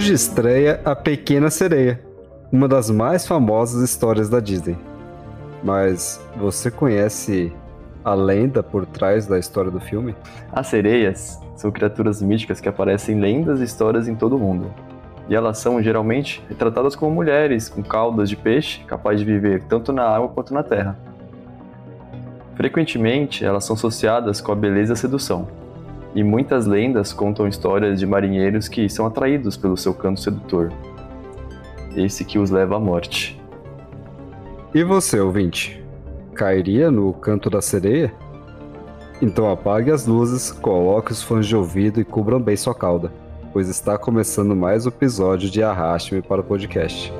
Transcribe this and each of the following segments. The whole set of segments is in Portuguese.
Hoje estreia A Pequena Sereia, uma das mais famosas histórias da Disney. Mas você conhece a lenda por trás da história do filme? As sereias são criaturas míticas que aparecem em lendas e histórias em todo o mundo. E elas são geralmente retratadas como mulheres com caudas de peixe capazes de viver tanto na água quanto na terra. Frequentemente, elas são associadas com a beleza e a sedução. E muitas lendas contam histórias de marinheiros que são atraídos pelo seu canto sedutor. Esse que os leva à morte. E você, ouvinte? Cairia no canto da sereia? Então apague as luzes, coloque os fones de ouvido e cubram bem sua cauda, pois está começando mais um episódio de Arraste-me para o podcast.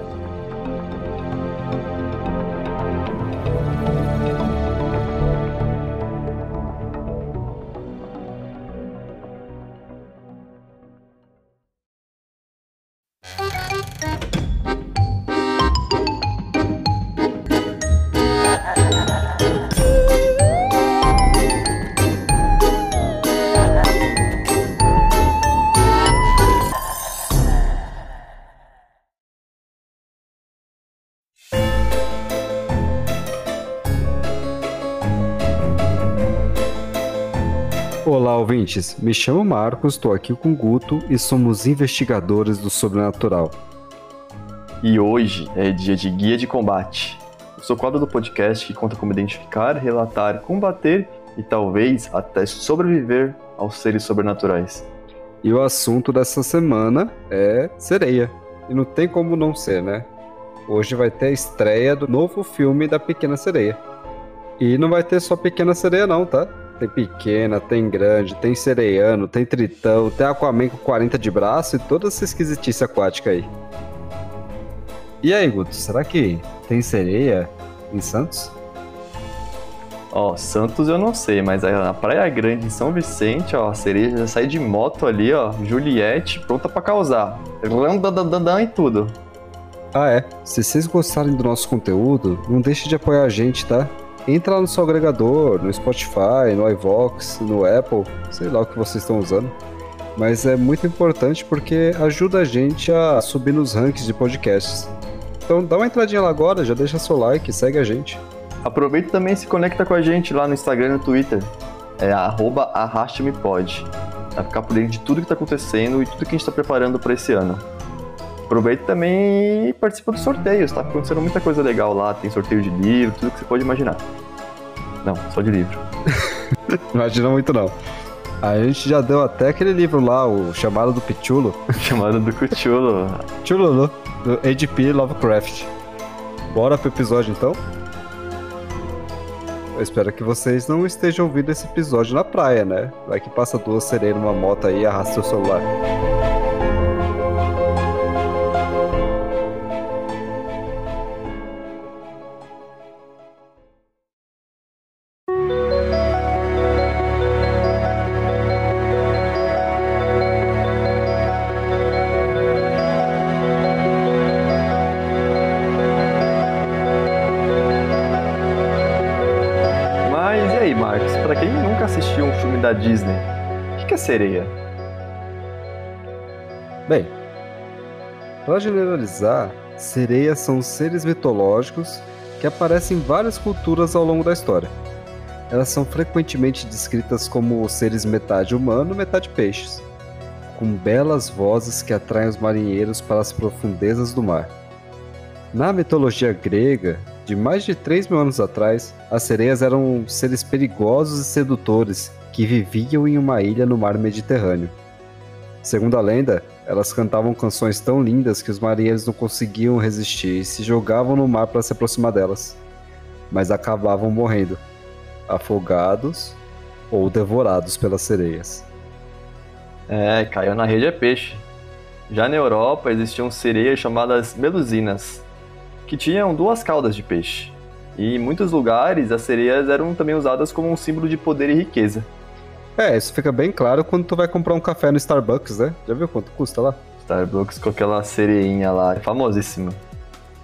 Olá, ouvintes. Me chamo Marcos, estou aqui com o Guto e somos investigadores do sobrenatural. E hoje é dia de guia de combate. Eu sou quadro do podcast que conta como identificar, relatar, combater e talvez até sobreviver aos seres sobrenaturais. E o assunto dessa semana é sereia. E não tem como não ser, né? Hoje vai ter a estreia do novo filme da Pequena Sereia. E não vai ter só Pequena Sereia, não, tá? Tem pequena, tem grande, tem sereiano, tem tritão, tem Aquaman com 40 de braço e toda essa esquisitice aquática aí. E aí, Guto, será que tem sereia em Santos? Ó, Santos eu não sei, mas a Praia Grande em São Vicente, ó, a sereia já sai de moto ali, ó, Juliette, pronta para causar. Randandandan e tudo. Ah, é. Se vocês gostarem do nosso conteúdo, não deixe de apoiar a gente, tá? Entra lá no seu agregador, no Spotify, no iVox, no Apple, sei lá o que vocês estão usando. Mas é muito importante porque ajuda a gente a subir nos rankings de podcasts. Então dá uma entradinha lá agora, já deixa seu like, segue a gente. Aproveita também e se conecta com a gente lá no Instagram e no Twitter. É arroba arrastemepod. Pra ficar por dentro de tudo que tá acontecendo e tudo que a gente tá preparando para esse ano. Aproveita também e participa dos sorteios, tá acontecendo muita coisa legal lá. Tem sorteio de livro, tudo que você pode imaginar. Não, só de livro. Imagina muito não. A gente já deu até aquele livro lá, o Chamado do Pichulo. Chamado do Cuchulo. Chululu, do H.P. Lovecraft. Bora pro episódio então? Eu espero que vocês não estejam ouvindo esse episódio na praia, né? Vai que passa duas sereias numa moto aí e arrasta o celular. Sereia? Bem, para generalizar, sereias são seres mitológicos que aparecem em várias culturas ao longo da história. Elas são frequentemente descritas como seres metade humano, metade peixes, com belas vozes que atraem os marinheiros para as profundezas do mar. Na mitologia grega, de mais de 3 mil anos atrás, as sereias eram seres perigosos e sedutores que viviam em uma ilha no mar Mediterrâneo. Segundo a lenda, elas cantavam canções tão lindas que os marinheiros não conseguiam resistir e se jogavam no mar para se aproximar delas, mas acabavam morrendo, afogados ou devorados pelas sereias. É, caiu na rede é peixe. Já na Europa existiam sereias chamadas melusinas, que tinham duas caudas de peixe. E em muitos lugares as sereias eram também usadas como um símbolo de poder e riqueza. É, isso fica bem claro quando tu vai comprar um café no Starbucks, né? Já viu quanto custa lá? Starbucks com aquela sereinha lá, famosíssima.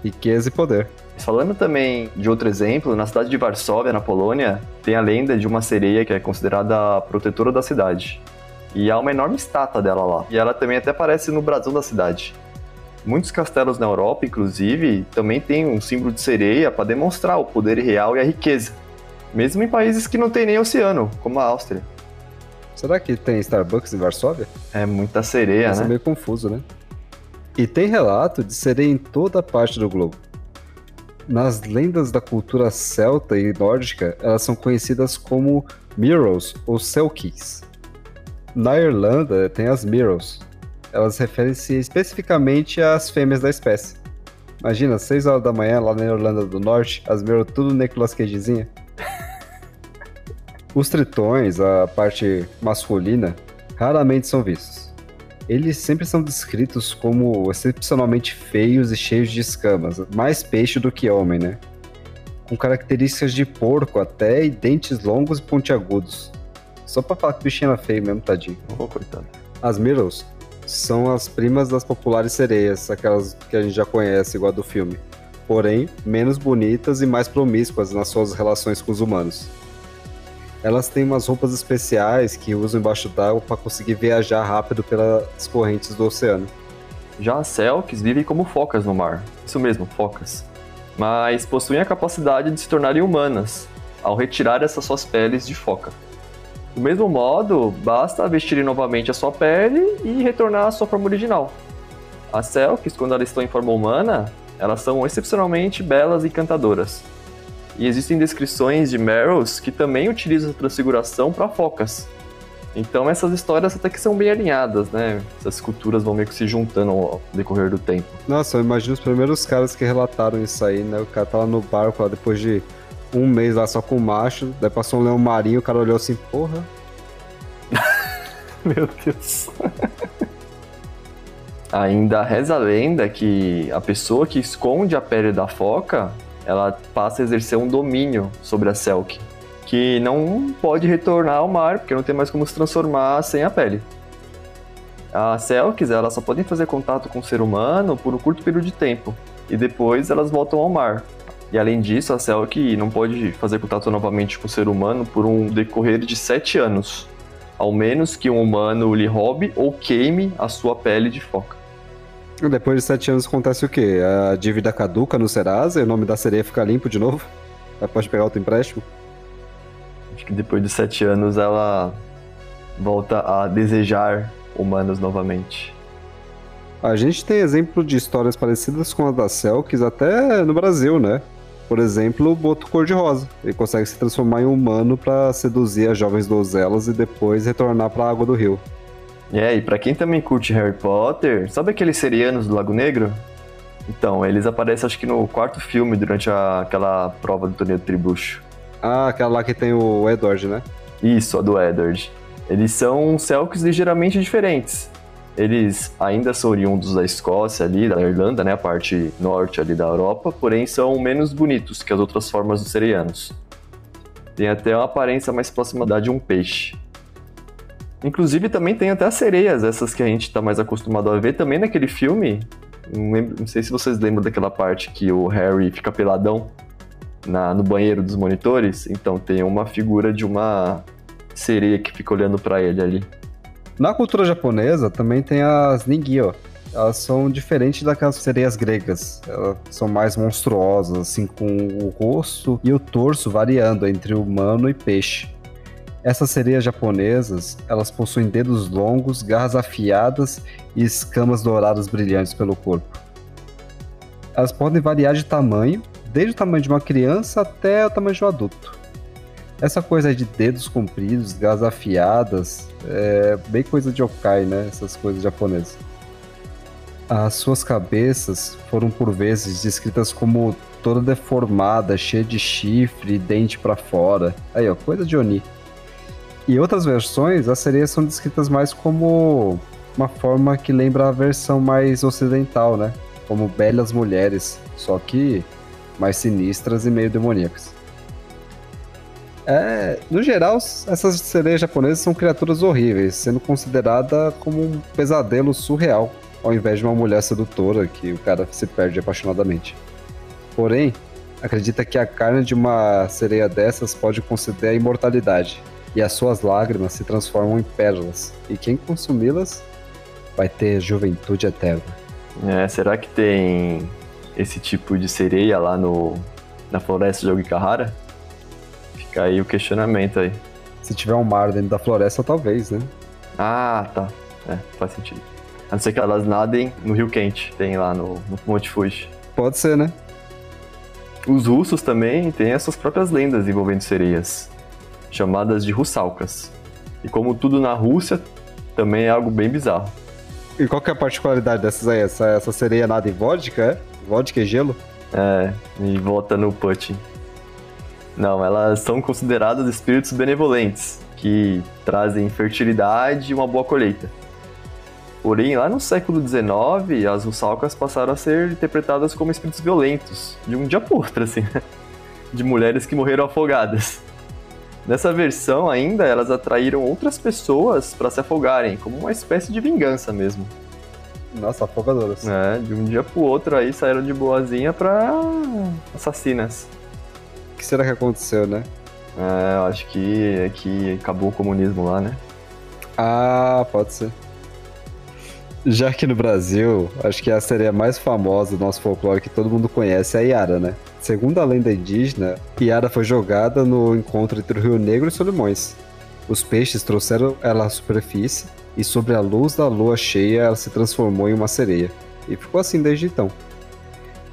Riqueza e poder. Falando também de outro exemplo, na cidade de Varsóvia, na Polônia, tem a lenda de uma sereia que é considerada a protetora da cidade. E há uma enorme estátua dela lá. E ela também até aparece no brasão da cidade. Muitos castelos na Europa, inclusive, também têm um símbolo de sereia para demonstrar o poder real e a riqueza. Mesmo em países que não tem nem oceano, como a Áustria. Será que tem Starbucks em Varsóvia? É muita sereia, Isso né? é meio confuso, né? E tem relato de sereia em toda parte do globo. Nas lendas da cultura celta e nórdica, elas são conhecidas como Mirrors ou Selkies. Na Irlanda tem as Mirrors. Elas referem-se especificamente às fêmeas da espécie. Imagina, 6 horas da manhã lá na Irlanda do Norte, as Mirrors tudo Nicolas Cagezinha. Os tritões, a parte masculina, raramente são vistos. Eles sempre são descritos como excepcionalmente feios e cheios de escamas, mais peixe do que homem, né? Com características de porco até e dentes longos e pontiagudos. Só pra falar que o bichinho era feio mesmo, tadinho. Oh, coitado. As Mirrors são as primas das populares sereias, aquelas que a gente já conhece, igual a do filme. Porém, menos bonitas e mais promíscuas nas suas relações com os humanos. Elas têm umas roupas especiais que usam embaixo d'água para conseguir viajar rápido pelas correntes do oceano. Já as Selks vivem como focas no mar. Isso mesmo, focas. Mas possuem a capacidade de se tornarem humanas, ao retirar essas suas peles de foca. Do mesmo modo, basta vestirem novamente a sua pele e retornar à sua forma original. As Selks, quando elas estão em forma humana, elas são excepcionalmente belas e encantadoras. E existem descrições de Meryls que também utilizam a transfiguração para focas. Então essas histórias até que são bem alinhadas, né? Essas culturas vão meio que se juntando ao decorrer do tempo. Nossa, eu imagino os primeiros caras que relataram isso aí, né? O cara tava no barco lá depois de um mês lá só com o macho, daí passou um leão marinho, o cara olhou assim, porra. Meu Deus. Ainda reza a lenda que a pessoa que esconde a pele da foca, ela passa a exercer um domínio sobre a Selk, que não pode retornar ao mar, porque não tem mais como se transformar sem a pele. As Selks, elas só podem fazer contato com o ser humano por um curto período de tempo, e depois elas voltam ao mar. E além disso, a Selk não pode fazer contato novamente com o ser humano por um decorrer de sete anos, ao menos que um humano lhe roube ou queime a sua pele de foca. Depois de sete anos acontece o quê? A dívida caduca no Serasa e o nome da sereia fica limpo de novo? Ela pode pegar outro empréstimo? Acho que depois de sete anos ela volta a desejar humanos novamente. A gente tem exemplo de histórias parecidas com as da Selks até no Brasil, né? Por exemplo, o Boto Cor-de-Rosa. Ele consegue se transformar em humano para seduzir as jovens donzelas e depois retornar para a água do rio. É, e pra quem também curte Harry Potter, sabe aqueles serianos do Lago Negro? Então, eles aparecem acho que no quarto filme, durante a, aquela prova do torneio do Tribucho. Ah, aquela lá que tem o Edward, né? Isso, a do Eddard. Eles são Selks ligeiramente diferentes. Eles ainda são oriundos da Escócia ali, da Irlanda, né, a parte norte ali da Europa, porém são menos bonitos que as outras formas dos serianos. Tem até uma aparência mais próxima da de um peixe. Inclusive também tem até as sereias, essas que a gente tá mais acostumado a ver também naquele filme. Não, lembro- não sei se vocês lembram daquela parte que o Harry fica peladão na, no banheiro dos monitores. Então tem uma figura de uma sereia que fica olhando pra ele ali. Na cultura japonesa também tem as Ningyo. Elas são diferentes daquelas sereias gregas. Elas são mais monstruosas, assim, com o rosto e o torso variando entre humano e peixe. Essas sereias japonesas, elas possuem dedos longos, garras afiadas e escamas douradas brilhantes pelo corpo. Elas podem variar de tamanho, desde o tamanho de uma criança até o tamanho de um adulto. Essa coisa de dedos compridos, garras afiadas, é bem coisa de yokai, né? Essas coisas japonesas. As suas cabeças foram por vezes descritas como toda deformada, cheia de chifre e dente pra fora. Aí, ó, coisa de Oni. E outras versões, as sereias são descritas mais como uma forma que lembra a versão mais ocidental, né? Como belas mulheres, só que mais sinistras e meio demoníacas. É, no geral, essas sereias japonesas são criaturas horríveis, sendo considerada como um pesadelo surreal, ao invés de uma mulher sedutora que o cara se perde apaixonadamente. Porém, acredita que a carne de uma sereia dessas pode conceder a imortalidade. e as suas lágrimas se transformam em pérolas, e quem consumi-las vai ter juventude eterna. É, será que tem esse tipo de sereia lá no, na floresta de Ogikahara? Fica aí o questionamento aí. Se tiver um mar dentro da floresta, talvez, né? Ah, tá. É, faz sentido. A não ser que elas nadem no Rio Quente, tem lá no, no Monte Fuji. Pode ser, né? Os russos também têm as suas próprias lendas envolvendo sereias, chamadas de russalcas. E como tudo na Rússia, também é algo bem bizarro. E qual que é a particularidade dessas aí? Essa, essa sereia nada em vodka, é? Vodka e gelo? É, e volta no Putin. Não, elas são consideradas espíritos benevolentes, que trazem fertilidade e uma boa colheita. Porém, lá no século XIX, as russalcas passaram a ser interpretadas como espíritos violentos, de um dia para outro, assim, de mulheres que morreram afogadas. Nessa versão ainda, elas atraíram outras pessoas para se afogarem, como uma espécie de vingança mesmo. Nossa, afogadoras. É, de um dia pro outro aí saíram de boazinha pra assassinas. O que será que aconteceu, né? É, eu acho que, é que acabou o comunismo lá, né? Ah, pode ser. Já que no Brasil, acho que a sereia mais famosa do nosso folclore que todo mundo conhece é a Yara, né? Segundo a lenda indígena, Yara foi jogada no encontro entre o Rio Negro e Solimões. Os peixes trouxeram ela à superfície e sobre a luz da lua cheia ela se transformou em uma sereia. E ficou assim desde então.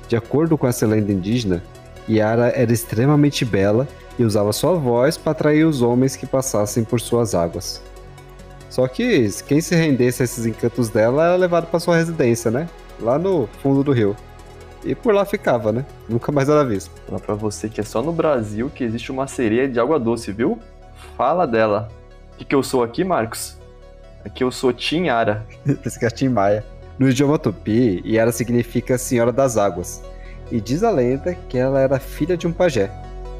De acordo com essa lenda indígena, Yara era extremamente bela e usava sua voz para atrair os homens que passassem por suas águas. Só que quem se rendesse a esses encantos dela era levado para sua residência, né? Lá no fundo do rio. E por lá ficava, né? Nunca mais era visto. Fala pra você que é só no Brasil que existe uma sereia de água doce, viu? Fala dela. O que, que eu sou aqui, Marcos? Aqui eu sou Tinhara. Esse que é Tim Maia. No idioma tupi, Yara significa Senhora das Águas. E diz a lenda que ela era filha de um pajé.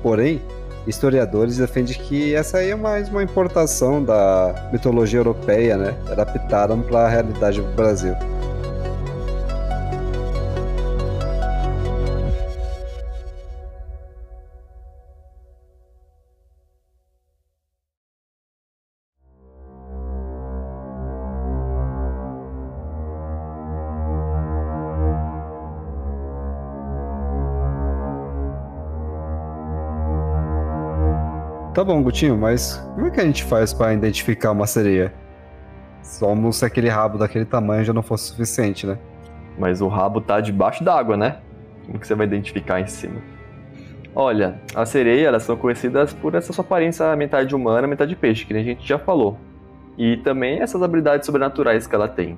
Porém, historiadores defendem que essa aí é mais uma importação da mitologia europeia, né? Adaptaram para a realidade do Brasil. Tá bom, Gutinho, mas como é que a gente faz para identificar uma sereia? Só se aquele rabo daquele tamanho já não fosse suficiente, né? Mas o rabo tá debaixo d'água, né? Como que você vai identificar em cima? Olha, as sereias elas são conhecidas por essa sua aparência metade humana, metade peixe, que a gente já falou. E também essas habilidades sobrenaturais que ela tem.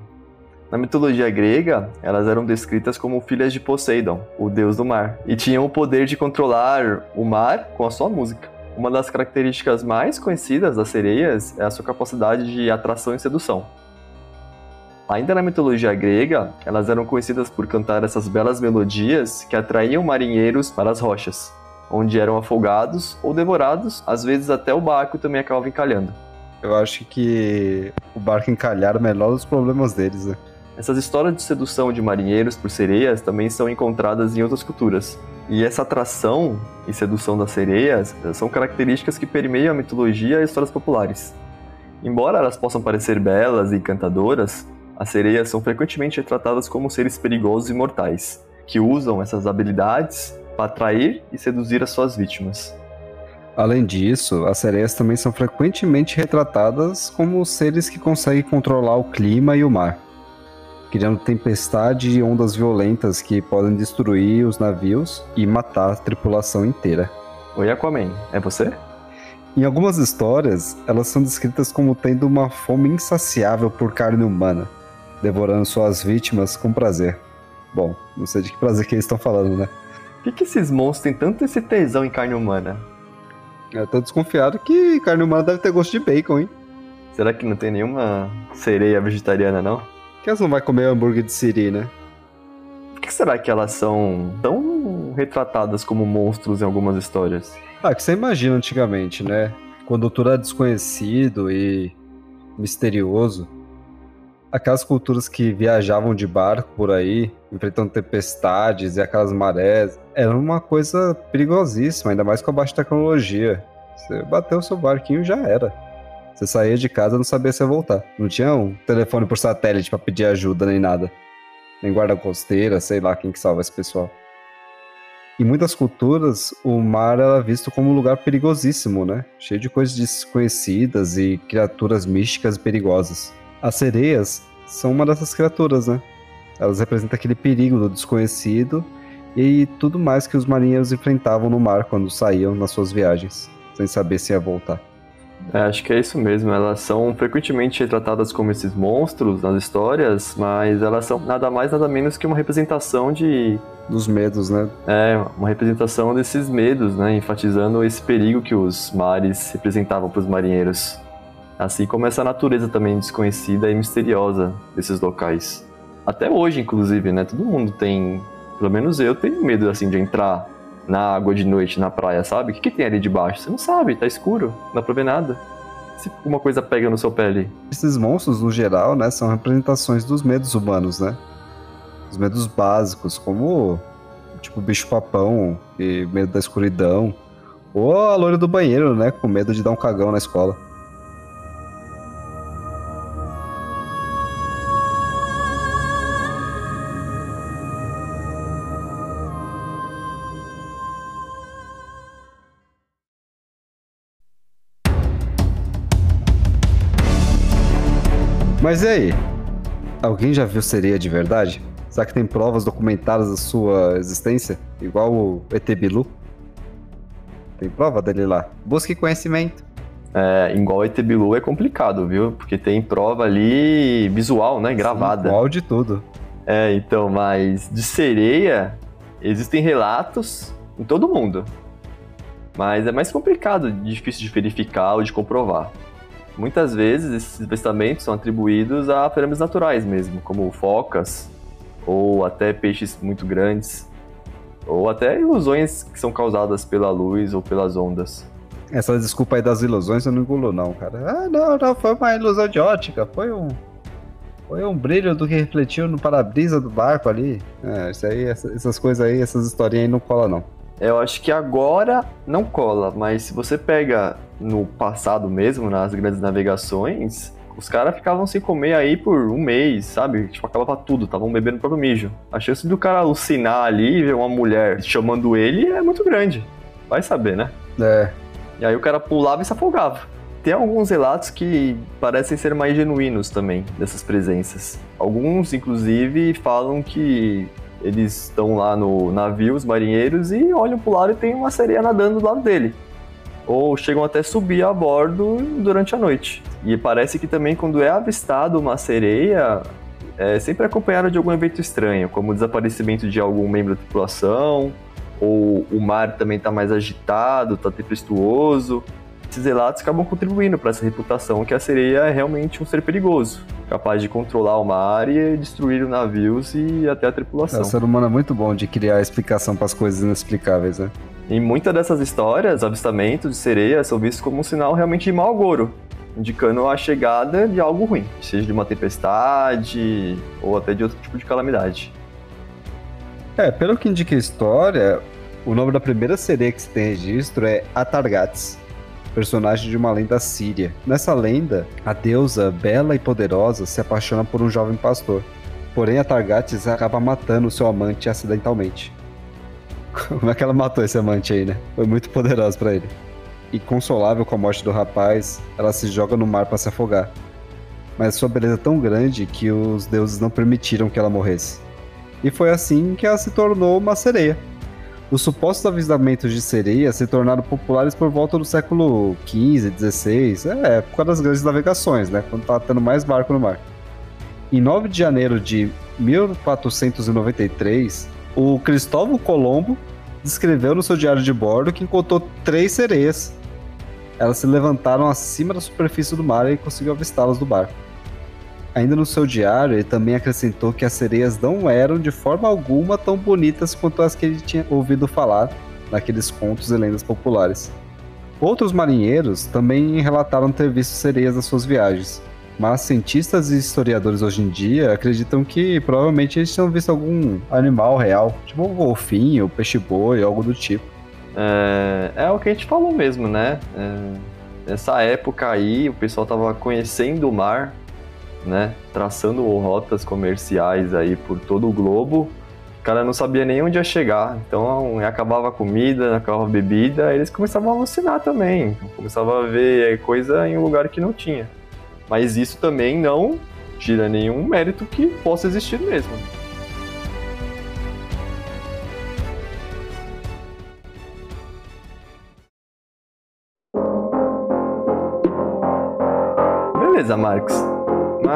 Na mitologia grega, elas eram descritas como filhas de Poseidon, o deus do mar, e tinham o poder de controlar o mar com a sua música. Uma das características mais conhecidas das sereias é a sua capacidade de atração e sedução. Ainda na mitologia grega, elas eram conhecidas por cantar essas belas melodias que atraíam marinheiros para as rochas, onde eram afogados ou devorados, às vezes até o barco também acabava encalhando. Eu acho que o barco encalhar é o menor dos problemas deles, né? Essas histórias de sedução de marinheiros por sereias também são encontradas em outras culturas. E essa atração e sedução das sereias são características que permeiam a mitologia e histórias populares. Embora elas possam parecer belas e encantadoras, as sereias são frequentemente retratadas como seres perigosos e mortais, que usam essas habilidades para atrair e seduzir as suas vítimas. Além disso, as sereias também são frequentemente retratadas como seres que conseguem controlar o clima e o mar criando tempestade e ondas violentas que podem destruir os navios e matar a tripulação inteira. Oi, Aquaman, é você? Em algumas histórias, elas são descritas como tendo uma fome insaciável por carne humana, devorando suas vítimas com prazer. Bom, não sei de que prazer que eles estão falando, né? Por que, que esses monstros têm tanto esse tesão em carne humana? Eu tô desconfiado que carne humana deve ter gosto de bacon, hein? Será que não tem nenhuma sereia vegetariana, não? Que elas não vai comer hambúrguer de siri, né? Por que será que elas são tão retratadas como monstros em algumas histórias? Ah, que você imagina antigamente, né? Quando tudo era desconhecido e misterioso. Aquelas culturas que viajavam de barco por aí, enfrentando tempestades e aquelas marés, era uma coisa perigosíssima, ainda mais com a baixa tecnologia. Você bateu o seu barquinho já era. Você saía de casa não sabia se ia voltar. Não tinha um telefone por satélite para pedir ajuda nem nada. Nem guarda costeira, sei lá quem que salva esse pessoal. Em muitas culturas, o mar era visto como um lugar perigosíssimo, né? Cheio de coisas desconhecidas e criaturas místicas e perigosas. As sereias são uma dessas criaturas, né? Elas representam aquele perigo do desconhecido e tudo mais que os marinheiros enfrentavam no mar quando saíam nas suas viagens, sem saber se ia voltar. É, acho que é isso mesmo. Elas são frequentemente retratadas como esses monstros nas histórias, mas elas são nada mais, nada menos que uma representação de. Dos medos, né? É, uma representação desses medos, né? Enfatizando esse perigo que os mares representavam para os marinheiros. Assim como essa natureza também desconhecida e misteriosa desses locais. Até hoje, inclusive, né? Todo mundo tem. Pelo menos eu tenho medo, assim, de entrar na água de noite na praia, sabe? O que, que tem ali debaixo? Você não sabe, tá escuro, não dá pra ver nada. Se alguma coisa pega no seu pé ali. Esses monstros, no geral, né, são representações dos medos humanos, né? Os medos básicos, como tipo bicho-papão e medo da escuridão. Ou a loira do banheiro, né? Com medo de dar um cagão na escola. Mas e aí? Alguém já viu sereia de verdade? Será que tem provas documentadas da sua existência? Igual o ET Bilu? Tem prova dele lá? Busque conhecimento. É, igual o ET Bilu é complicado, viu? Porque tem prova ali visual, né? Gravada. Igual de tudo. É, então, mas de sereia, existem relatos em todo mundo. Mas é mais complicado, difícil de verificar ou de comprovar. Muitas vezes esses avistamentos são atribuídos a fenômenos naturais mesmo, como focas, ou até peixes muito grandes, ou até ilusões que são causadas pela luz ou pelas ondas. Essa desculpa aí das ilusões eu não engulo não, cara. Ah, não, não, foi uma ilusão de ótica, foi um... Foi um brilho do que refletiu no para-brisa do barco ali. É, isso aí, essas coisas aí, essas historinhas aí não cola não. Eu acho que agora não cola, mas se você pega no passado mesmo, nas grandes navegações, os caras ficavam sem comer aí por um mês, sabe? Tipo, acabava tudo, estavam bebendo o próprio mijo. A chance do cara alucinar ali e ver uma mulher chamando ele é muito grande. Vai saber, né? É. E aí o cara pulava e se afogava. Tem alguns relatos que parecem ser mais genuínos também, dessas presenças. Alguns, inclusive, falam que eles estão lá no navio, os marinheiros, e olham pro lado e tem uma sereia nadando do lado dele. Ou chegam até subir a bordo durante a noite. E parece que também quando é avistado uma sereia, é sempre acompanhada de algum evento estranho, como o desaparecimento de algum membro da tripulação, ou o mar também está mais agitado, está tempestuoso. Esses relatos acabam contribuindo para essa reputação que a sereia é realmente um ser perigoso capaz de controlar o mar e destruir os navios e até a tripulação. É, o ser humano é muito bom de criar explicação para as coisas inexplicáveis, né? Em muitas dessas histórias, avistamentos de sereias são vistos como um sinal realmente de mau agouro, indicando a chegada de algo ruim, seja de uma tempestade ou até de outro tipo de calamidade. É, pelo que indica a história, o nome da primeira sereia que se tem registro é Atargates personagem de uma lenda síria. Nessa lenda, a deusa, bela e poderosa, se apaixona por um jovem pastor. Porém, a Targates acaba matando seu amante acidentalmente. Como é que ela matou esse amante aí, né? Foi muito poderosa para ele. Inconsolável com a morte do rapaz, ela se joga no mar para se afogar. Mas sua beleza é tão grande que os deuses não permitiram que ela morresse. E foi assim que ela se tornou uma sereia. Os supostos avistamentos de sereias se tornaram populares por volta do século XV, XVI, é, época das grandes navegações, né? Quando estava tendo mais barco no mar. Em 9 de janeiro de 1493, o Cristóvão Colombo descreveu no seu diário de bordo que encontrou três sereias. Elas se levantaram acima da superfície do mar e conseguiu avistá-las do barco. Ainda no seu diário, ele também acrescentou que as sereias não eram de forma alguma tão bonitas quanto as que ele tinha ouvido falar naqueles contos e lendas populares. Outros marinheiros também relataram ter visto sereias nas suas viagens, mas cientistas e historiadores hoje em dia acreditam que provavelmente eles tinham visto algum animal real, tipo um golfinho, peixe-boi, algo do tipo. É, é o que a gente falou mesmo, né? É, nessa época aí, o pessoal tava conhecendo o mar, né? Traçando rotas comerciais aí por todo o globo. O cara não sabia nem onde ia chegar. Então, acabava a comida, acabava a bebida, eles começavam a alucinar também. Começavam a ver coisa em um lugar que não tinha. Mas isso também não tira nenhum mérito que possa existir mesmo. Beleza, Marcos.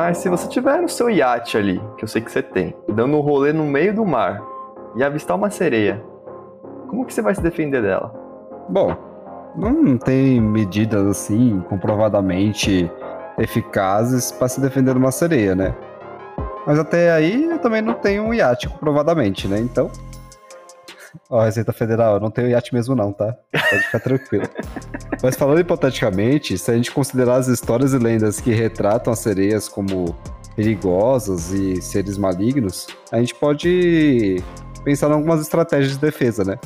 Mas se você tiver no seu iate ali, que eu sei que você tem, dando um rolê no meio do mar e avistar uma sereia, como que você vai se defender dela? Bom, não tem medidas assim comprovadamente eficazes para se defender de uma sereia, né? Mas até aí eu também não tenho um iate comprovadamente, né? Então. Ó, Receita Federal, eu não tenho iate mesmo, não, tá? Pode ficar tranquilo. Mas falando hipoteticamente, se a gente considerar as histórias e lendas que retratam as sereias como perigosas e seres malignos, a gente pode pensar em algumas estratégias de defesa, né?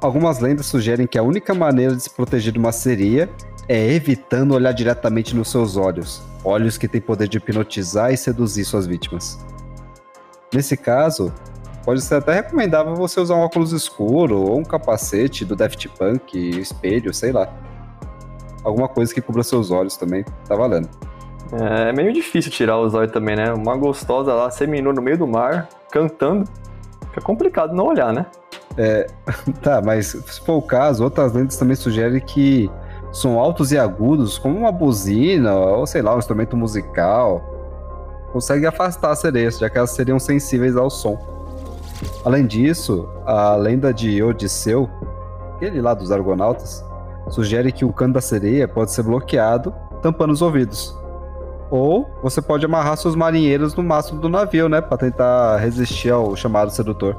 Algumas lendas sugerem que a única maneira de se proteger de uma sereia é evitando olhar diretamente nos seus olhos, olhos que têm poder de hipnotizar e seduzir suas vítimas. Nesse caso, pode ser até recomendável você usar um óculos escuro ou um capacete do Daft Punk, espelho, sei lá. Alguma coisa que cubra seus olhos também, tá valendo. É, é meio difícil tirar os olhos também, né? Uma gostosa lá, seminua no meio do mar, cantando. Fica complicado não olhar, né? É, tá, mas se for o caso, outras lentes também sugerem que som altos e agudos, como uma buzina ou sei lá, um instrumento musical, consegue afastar as sereias, já que elas seriam sensíveis ao som. Além disso, a lenda de Odisseu, aquele lá dos argonautas, sugere que o cano da sereia pode ser bloqueado, tampando os ouvidos. Ou você pode amarrar seus marinheiros no mastro do navio, né, para tentar resistir ao chamado sedutor.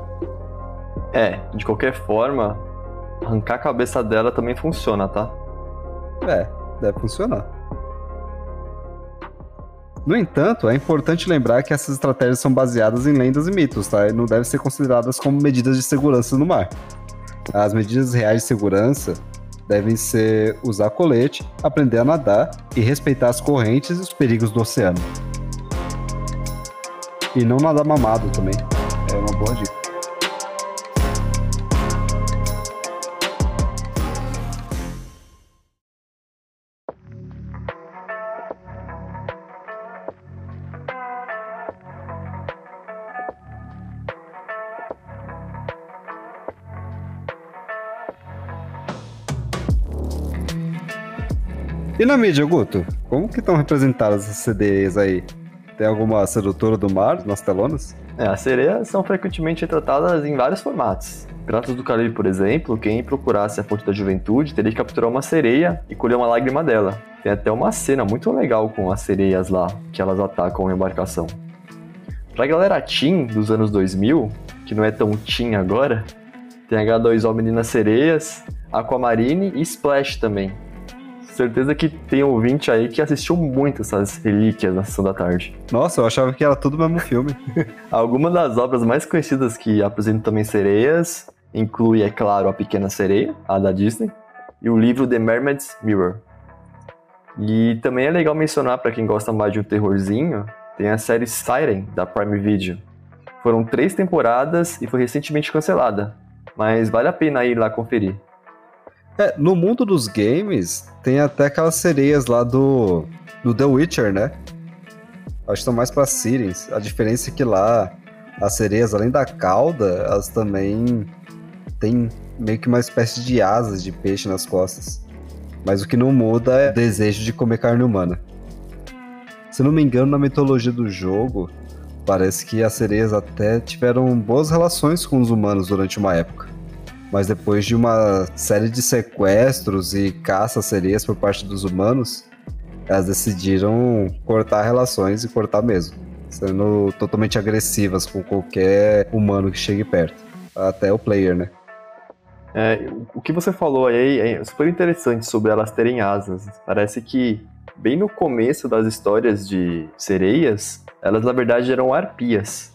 É, de qualquer forma, arrancar a cabeça dela também funciona, tá? É, deve funcionar. No entanto, é importante lembrar que essas estratégias são baseadas em lendas e mitos, tá? E não devem ser consideradas como medidas de segurança no mar. As medidas reais de segurança devem ser usar colete, aprender a nadar e respeitar as correntes e os perigos do oceano. E não nadar mamado também. É uma boa dica. E na mídia, Guto? Como que estão representadas as CDs aí? Tem alguma sedutora do mar nas telonas? É, as sereias são frequentemente retratadas em vários formatos. Piratas do Caribe, por exemplo, quem procurasse a fonte da juventude teria que capturar uma sereia e colher uma lágrima dela. Tem até uma cena muito legal com as sereias lá, que elas atacam a embarcação. Pra galera teen dos anos 2000, que não é tão teen agora, tem H2O Meninas Sereias, Aquamarine e Splash também, Certeza que tem ouvinte aí que assistiu muito essas relíquias na sessão da tarde. Nossa, eu achava que era tudo o mesmo filme. Algumas das obras mais conhecidas que apresentam também sereias inclui, é claro, A Pequena Sereia, a da Disney, e o livro The Mermaid's Mirror. E também é legal mencionar para quem gosta mais de um terrorzinho, tem a série Siren da Prime Video. Foram três temporadas e foi recentemente cancelada, mas vale a pena ir lá conferir. É, no mundo dos games, tem até aquelas sereias lá do, do The Witcher, né? Acho que estão mais pra Sirens. A diferença é que lá, as sereias, além da cauda, elas também têm meio que uma espécie de asas de peixe nas costas. Mas o que não muda é o desejo de comer carne humana. Se não me engano, na mitologia do jogo, parece que as sereias até tiveram boas relações com os humanos durante uma época mas depois de uma série de sequestros e caças sereias por parte dos humanos, elas decidiram cortar relações e cortar mesmo, sendo totalmente agressivas com qualquer humano que chegue perto, até o player, né? É, o que você falou aí é super interessante sobre elas terem asas. Parece que bem no começo das histórias de sereias, elas na verdade eram arpias.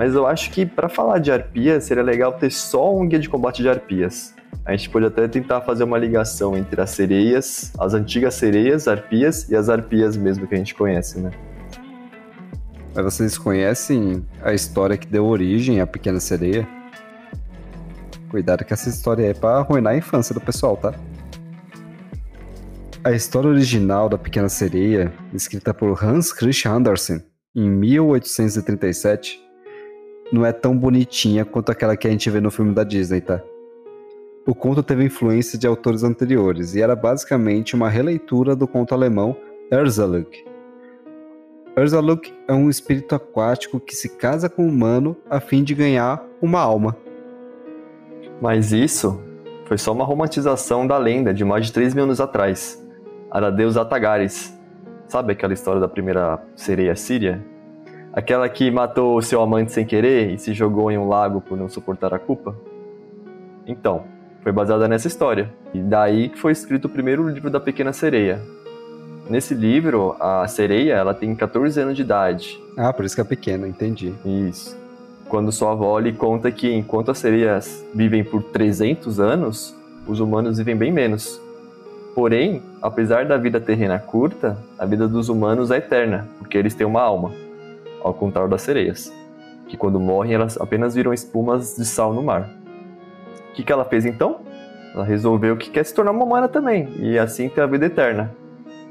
Mas eu acho que para falar de arpias seria legal ter só um guia de combate de arpias. A gente pode até tentar fazer uma ligação entre as sereias, as antigas sereias, arpias, e as arpias mesmo que a gente conhece, né? Mas vocês conhecem a história que deu origem à Pequena Sereia? Cuidado que essa história é para arruinar a infância do pessoal, tá? A história original da Pequena Sereia, escrita por Hans Christian Andersen em 1837, não é tão bonitinha quanto aquela que a gente vê no filme da Disney, tá? O conto teve influência de autores anteriores e era basicamente uma releitura do conto alemão Erzaluk. Erzaluk é um espírito aquático que se casa com um humano a fim de ganhar uma alma. Mas isso foi só uma romantização da lenda de mais de 3 mil anos atrás, a da deusa Atagares. Sabe aquela história da primeira sereia síria? Aquela que matou seu amante sem querer e se jogou em um lago por não suportar a culpa? Então, foi baseada nessa história. E daí que foi escrito o primeiro livro da Pequena Sereia. Nesse livro, a sereia ela tem 14 anos de idade. Ah, por isso que é pequena, entendi. Isso. Quando sua avó lhe conta que enquanto as sereias vivem por 300 anos, os humanos vivem bem menos. Porém, apesar da vida terrena curta, a vida dos humanos é eterna, porque eles têm uma alma, ao contrário das sereias, que quando morrem elas apenas viram espumas de sal no mar. O que, que ela fez então? Ela resolveu que quer se tornar uma humana também, e assim ter a vida eterna.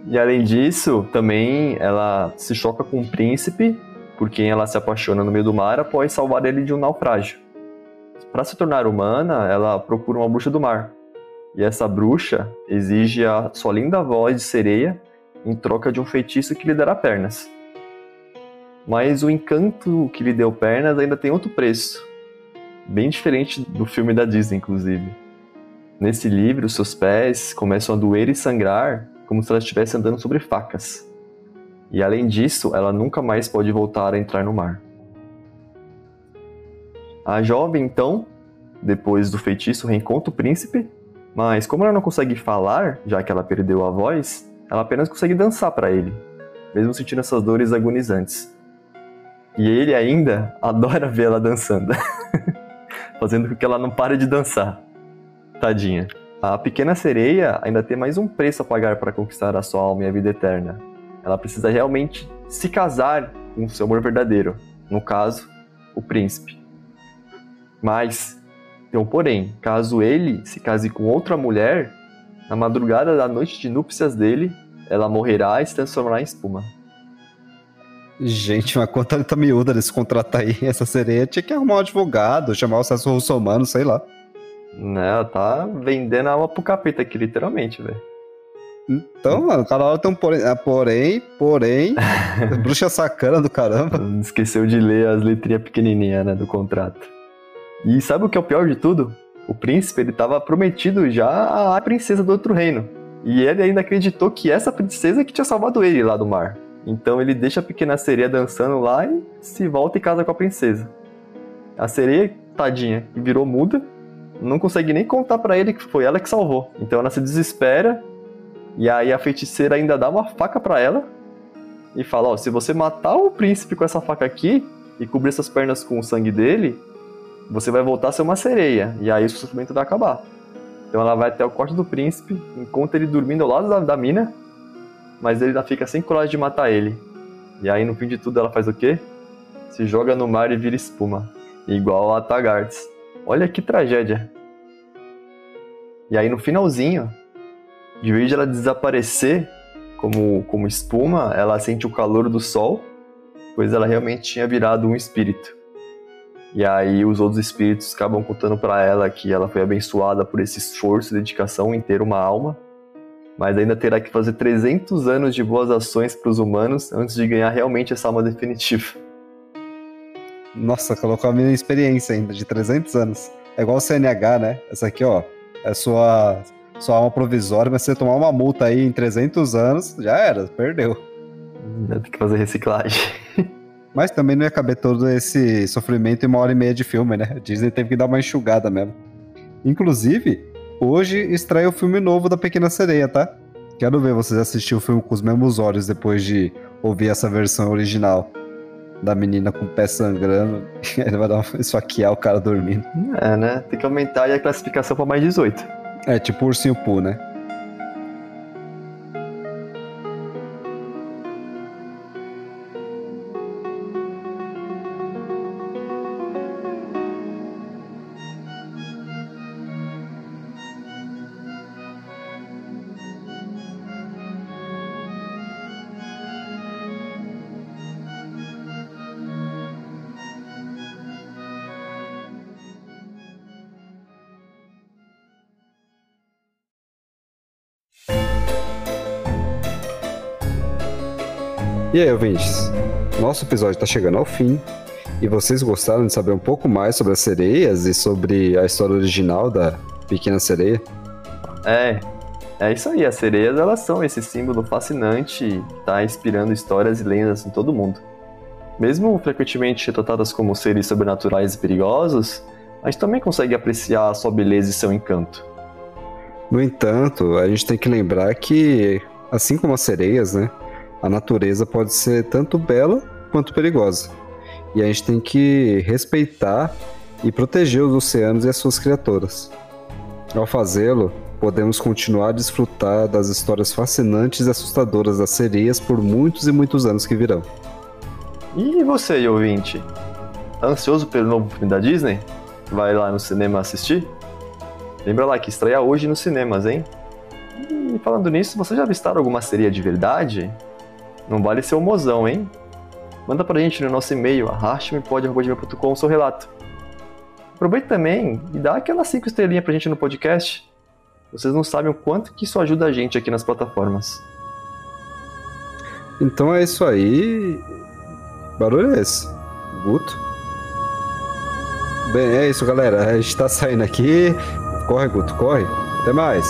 E além disso, também ela se choca com um príncipe, por quem ela se apaixona no meio do mar após salvar ele de um naufrágio. Para se tornar humana, ela procura uma bruxa do mar. E essa bruxa exige a sua linda voz de sereia em troca de um feitiço que lhe dará pernas. Mas o encanto que lhe deu pernas ainda tem outro preço bem diferente do filme da Disney, inclusive. Nesse livro, seus pés começam a doer e sangrar como se ela estivesse andando sobre facas. E além disso, ela nunca mais pode voltar a entrar no mar. A jovem, então, depois do feitiço, reencontra o príncipe, mas como ela não consegue falar, já que ela perdeu a voz, ela apenas consegue dançar para ele, mesmo sentindo essas dores agonizantes. E ele ainda adora vê-la dançando. fazendo com que ela não pare de dançar. Tadinha. A pequena sereia ainda tem mais um preço a pagar para conquistar a sua alma e a vida eterna. Ela precisa realmente se casar com seu amor verdadeiro, no caso, o príncipe. Mas, um porém, caso ele se case com outra mulher, na madrugada da noite de núpcias dele, ela morrerá e se transformará em espuma. Gente, uma conta tá miúda desse contrato aí. Essa sereia tinha que arrumar um advogado, chamar o Celso Russomano, sei lá. Né, ela tá vendendo a alma pro capeta aqui, literalmente, velho. Então, mano, cada hora tem um porém, ah, porém, porém, bruxa sacana do caramba. Esqueceu de ler as letrinhas pequenininhas, né, do contrato. E sabe o que é o pior de tudo? O príncipe, ele tava prometido já à princesa do outro reino. E ele ainda acreditou que essa princesa que tinha salvado ele lá do mar. Então ele deixa a pequena sereia dançando lá e se volta e casa com a princesa. A sereia, tadinha, que virou muda, não consegue nem contar para ele que foi ela que salvou. Então ela se desespera e aí a feiticeira ainda dá uma faca para ela e fala: Ó, se você matar o príncipe com essa faca aqui e cobrir essas pernas com o sangue dele, você vai voltar a ser uma sereia e aí o sofrimento vai acabar. Então ela vai até o corte do príncipe, encontra ele dormindo ao lado da, da mina mas ele ainda fica sem coragem de matar ele. E aí no fim de tudo ela faz o quê? Se joga no mar e vira espuma, igual a Tagartes. Olha que tragédia. E aí no finalzinho, de vez de ela desaparecer como, como espuma, ela sente o calor do sol, pois ela realmente tinha virado um espírito. E aí os outros espíritos acabam contando para ela que ela foi abençoada por esse esforço e dedicação em ter uma alma mas ainda terá que fazer 300 anos de boas ações para os humanos antes de ganhar realmente essa alma definitiva. Nossa, colocou a minha experiência ainda, de 300 anos. É igual o CNH, né? Essa aqui, ó, é sua, sua alma provisória, mas se você tomar uma multa aí em 300 anos, já era, perdeu. Ainda tem que fazer reciclagem. Mas também não ia caber todo esse sofrimento em uma hora e meia de filme, né? A Disney teve que dar uma enxugada mesmo. Inclusive, Hoje estreia o filme novo da Pequena Sereia, tá? Quero ver vocês assistir o filme com os mesmos olhos depois de ouvir essa versão original. da menina com o pé sangrando. Ele vai dar uma esfaquear o cara dormindo. É, né? Tem que aumentar a classificação pra mais 18. É tipo ursinho Poo, né? E aí, ouvintes? Nosso episódio está chegando ao fim. E vocês gostaram de saber um pouco mais sobre as sereias e sobre a história original da Pequena Sereia? É, é isso aí. As sereias elas são esse símbolo fascinante que está inspirando histórias e lendas em todo mundo. Mesmo frequentemente retratadas como seres sobrenaturais e perigosos, a gente também consegue apreciar a sua beleza e seu encanto. No entanto, a gente tem que lembrar que, assim como as sereias, né, a natureza pode ser tanto bela quanto perigosa. E a gente tem que respeitar e proteger os oceanos e as suas criaturas. Ao fazê-lo, podemos continuar a desfrutar das histórias fascinantes e assustadoras das sereias por muitos e muitos anos que virão. E você, ouvinte? Tá ansioso pelo novo filme da Disney? Vai lá no cinema assistir? Lembra lá que estreia hoje nos cinemas, hein? E falando nisso, você já avistaram alguma sereia de verdade? Não vale ser um mozão, hein? Manda pra gente no nosso e-mail, arrastmepod.com, o seu relato. Aproveita também e dá aquelas 5 estrelinhas pra gente no podcast. Vocês não sabem o quanto que isso ajuda a gente aqui nas plataformas. Então é isso aí. Barulho é esse? Guto? Bem, é isso, galera. A gente tá saindo aqui. Corre, Guto, corre. Até mais.